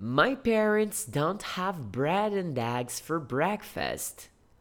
My parents don't have bread and eggs for breakfast.